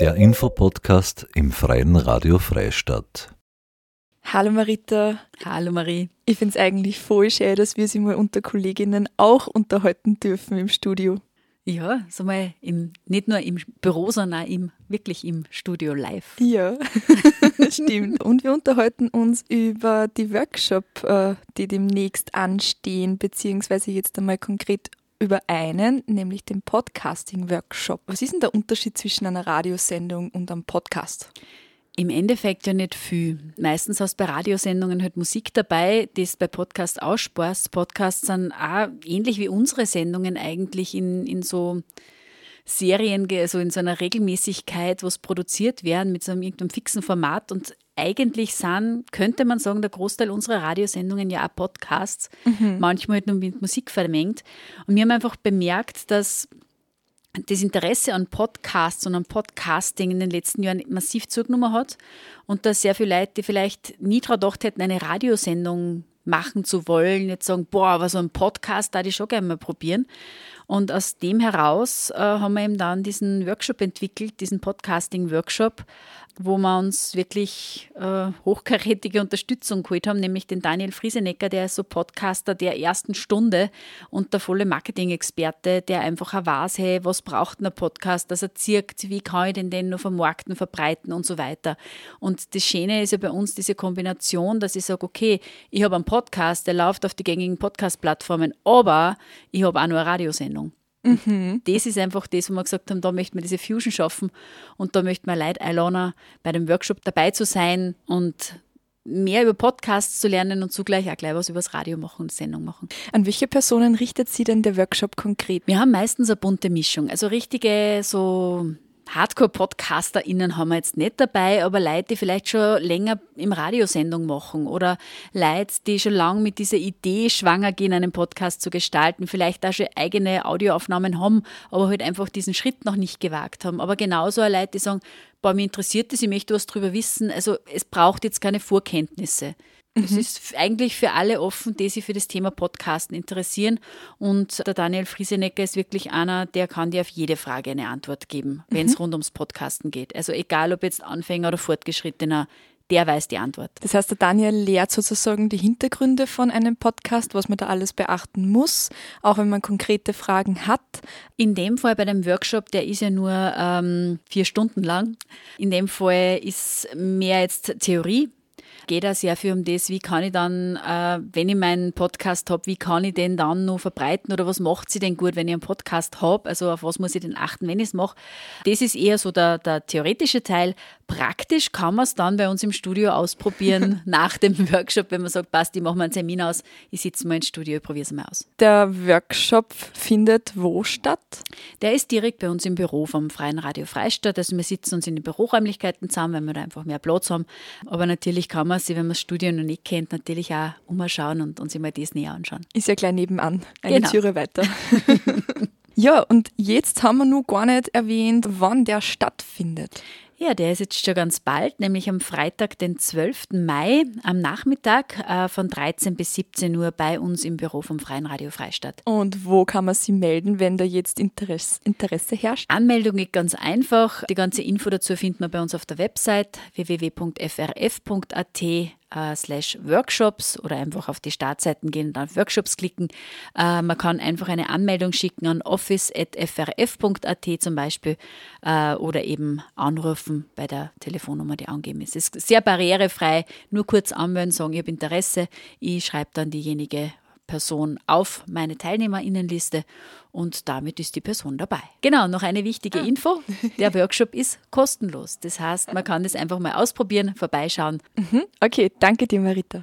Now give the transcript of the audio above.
Der Infopodcast im Freien Radio Freistadt. Hallo Marita. Hallo Marie. Ich finde es eigentlich voll schön, dass wir sie mal unter Kolleginnen auch unterhalten dürfen im Studio. Ja, so mal im, nicht nur im Büro, sondern auch im, wirklich im Studio live. Ja, stimmt. Und wir unterhalten uns über die Workshop, äh, die demnächst anstehen, beziehungsweise jetzt einmal konkret über einen, nämlich den Podcasting-Workshop. Was ist denn der Unterschied zwischen einer Radiosendung und einem Podcast? Im Endeffekt ja nicht viel. Meistens hast du bei Radiosendungen halt Musik dabei, die es bei Podcasts aussparst. Podcasts sind auch ähnlich wie unsere Sendungen eigentlich in, in so Serien, also in so einer Regelmäßigkeit, wo es produziert werden mit so einem irgendeinem fixen Format und eigentlich sind, könnte man sagen, der Großteil unserer Radiosendungen ja auch Podcasts, mhm. manchmal halt nur mit Musik vermengt. Und wir haben einfach bemerkt, dass das Interesse an Podcasts und an Podcasting in den letzten Jahren massiv zugenommen hat und dass sehr viele Leute, die vielleicht nie daran gedacht hätten, eine Radiosendung machen zu wollen, jetzt sagen, boah, aber so ein Podcast da ich schon gerne mal probieren. Und aus dem heraus äh, haben wir eben dann diesen Workshop entwickelt, diesen Podcasting-Workshop, wo wir uns wirklich äh, hochkarätige Unterstützung geholt haben, nämlich den Daniel Friesenecker, der ist so Podcaster der ersten Stunde und der volle Marketing-Experte, der einfach auch weiß, hey, was braucht ein Podcast, dass er zirkt, wie kann ich den denn noch vermarkten, verbreiten und so weiter. Und das Schöne ist ja bei uns diese Kombination, dass ich sage, okay, ich habe einen Podcast, der läuft auf die gängigen Podcast-Plattformen, aber ich habe auch nur eine Radiosendung. Mhm. Das ist einfach das, wo wir gesagt haben, da möchten wir diese Fusion schaffen und da möchten wir Leute einladen, bei dem Workshop dabei zu sein und mehr über Podcasts zu lernen und zugleich auch gleich was über das Radio machen und Sendung machen. An welche Personen richtet sich denn der Workshop konkret? Wir haben meistens eine bunte Mischung. Also richtige so Hardcore-PodcasterInnen haben wir jetzt nicht dabei, aber Leute, die vielleicht schon länger im Radiosendung machen oder Leute, die schon lange mit dieser Idee schwanger gehen, einen Podcast zu gestalten, vielleicht auch schon eigene Audioaufnahmen haben, aber halt einfach diesen Schritt noch nicht gewagt haben. Aber genauso auch Leute, die sagen, boah, mich interessiert das, ich möchte was drüber wissen. Also es braucht jetzt keine Vorkenntnisse. Es mhm. ist eigentlich für alle offen, die sich für das Thema Podcasten interessieren. Und der Daniel Friesenecker ist wirklich einer, der kann dir auf jede Frage eine Antwort geben, wenn es mhm. rund ums Podcasten geht. Also egal, ob jetzt Anfänger oder Fortgeschrittener, der weiß die Antwort. Das heißt, der Daniel lehrt sozusagen die Hintergründe von einem Podcast, was man da alles beachten muss, auch wenn man konkrete Fragen hat. In dem Fall bei dem Workshop, der ist ja nur ähm, vier Stunden lang. In dem Fall ist mehr jetzt Theorie geht auch sehr viel um das, wie kann ich dann, äh, wenn ich meinen Podcast habe, wie kann ich den dann noch verbreiten oder was macht sie denn gut, wenn ich einen Podcast habe? Also auf was muss ich denn achten, wenn ich es mache? Das ist eher so der, der theoretische Teil. Praktisch kann man es dann bei uns im Studio ausprobieren nach dem Workshop, wenn man sagt, passt, ich mache mal einen Termin aus, ich sitze mal ins Studio, ich probiere es mal aus. Der Workshop findet wo statt? Der ist direkt bei uns im Büro vom Freien Radio Freistadt. Also wir sitzen uns in den Büroräumlichkeiten zusammen, weil wir da einfach mehr Platz haben. Aber natürlich kann man sich, wenn man das Studio noch nicht kennt, natürlich auch umschauen und, und sich mal das näher anschauen. Ist ja gleich nebenan, eine genau. Türe weiter. ja, und jetzt haben wir nur gar nicht erwähnt, wann der stattfindet. Ja, der ist jetzt schon ganz bald, nämlich am Freitag, den 12. Mai am Nachmittag äh, von 13 bis 17 Uhr bei uns im Büro vom Freien Radio Freistadt. Und wo kann man sich melden, wenn da jetzt Interesse, Interesse herrscht? Anmeldung geht ganz einfach. Die ganze Info dazu findet man bei uns auf der Website www.frf.at äh, slash Workshops oder einfach auf die Startseiten gehen und auf Workshops klicken. Äh, man kann einfach eine Anmeldung schicken an office.frf.at zum Beispiel äh, oder eben anrufen bei der Telefonnummer, die angegeben ist. Es ist sehr barrierefrei, nur kurz anmelden, sagen, ich habe Interesse. Ich schreibe dann diejenige Person auf meine Teilnehmerinnenliste und damit ist die Person dabei. Genau, noch eine wichtige ah. Info. Der Workshop ist kostenlos. Das heißt, man kann das einfach mal ausprobieren, vorbeischauen. Mhm. Okay, danke dir, Marita.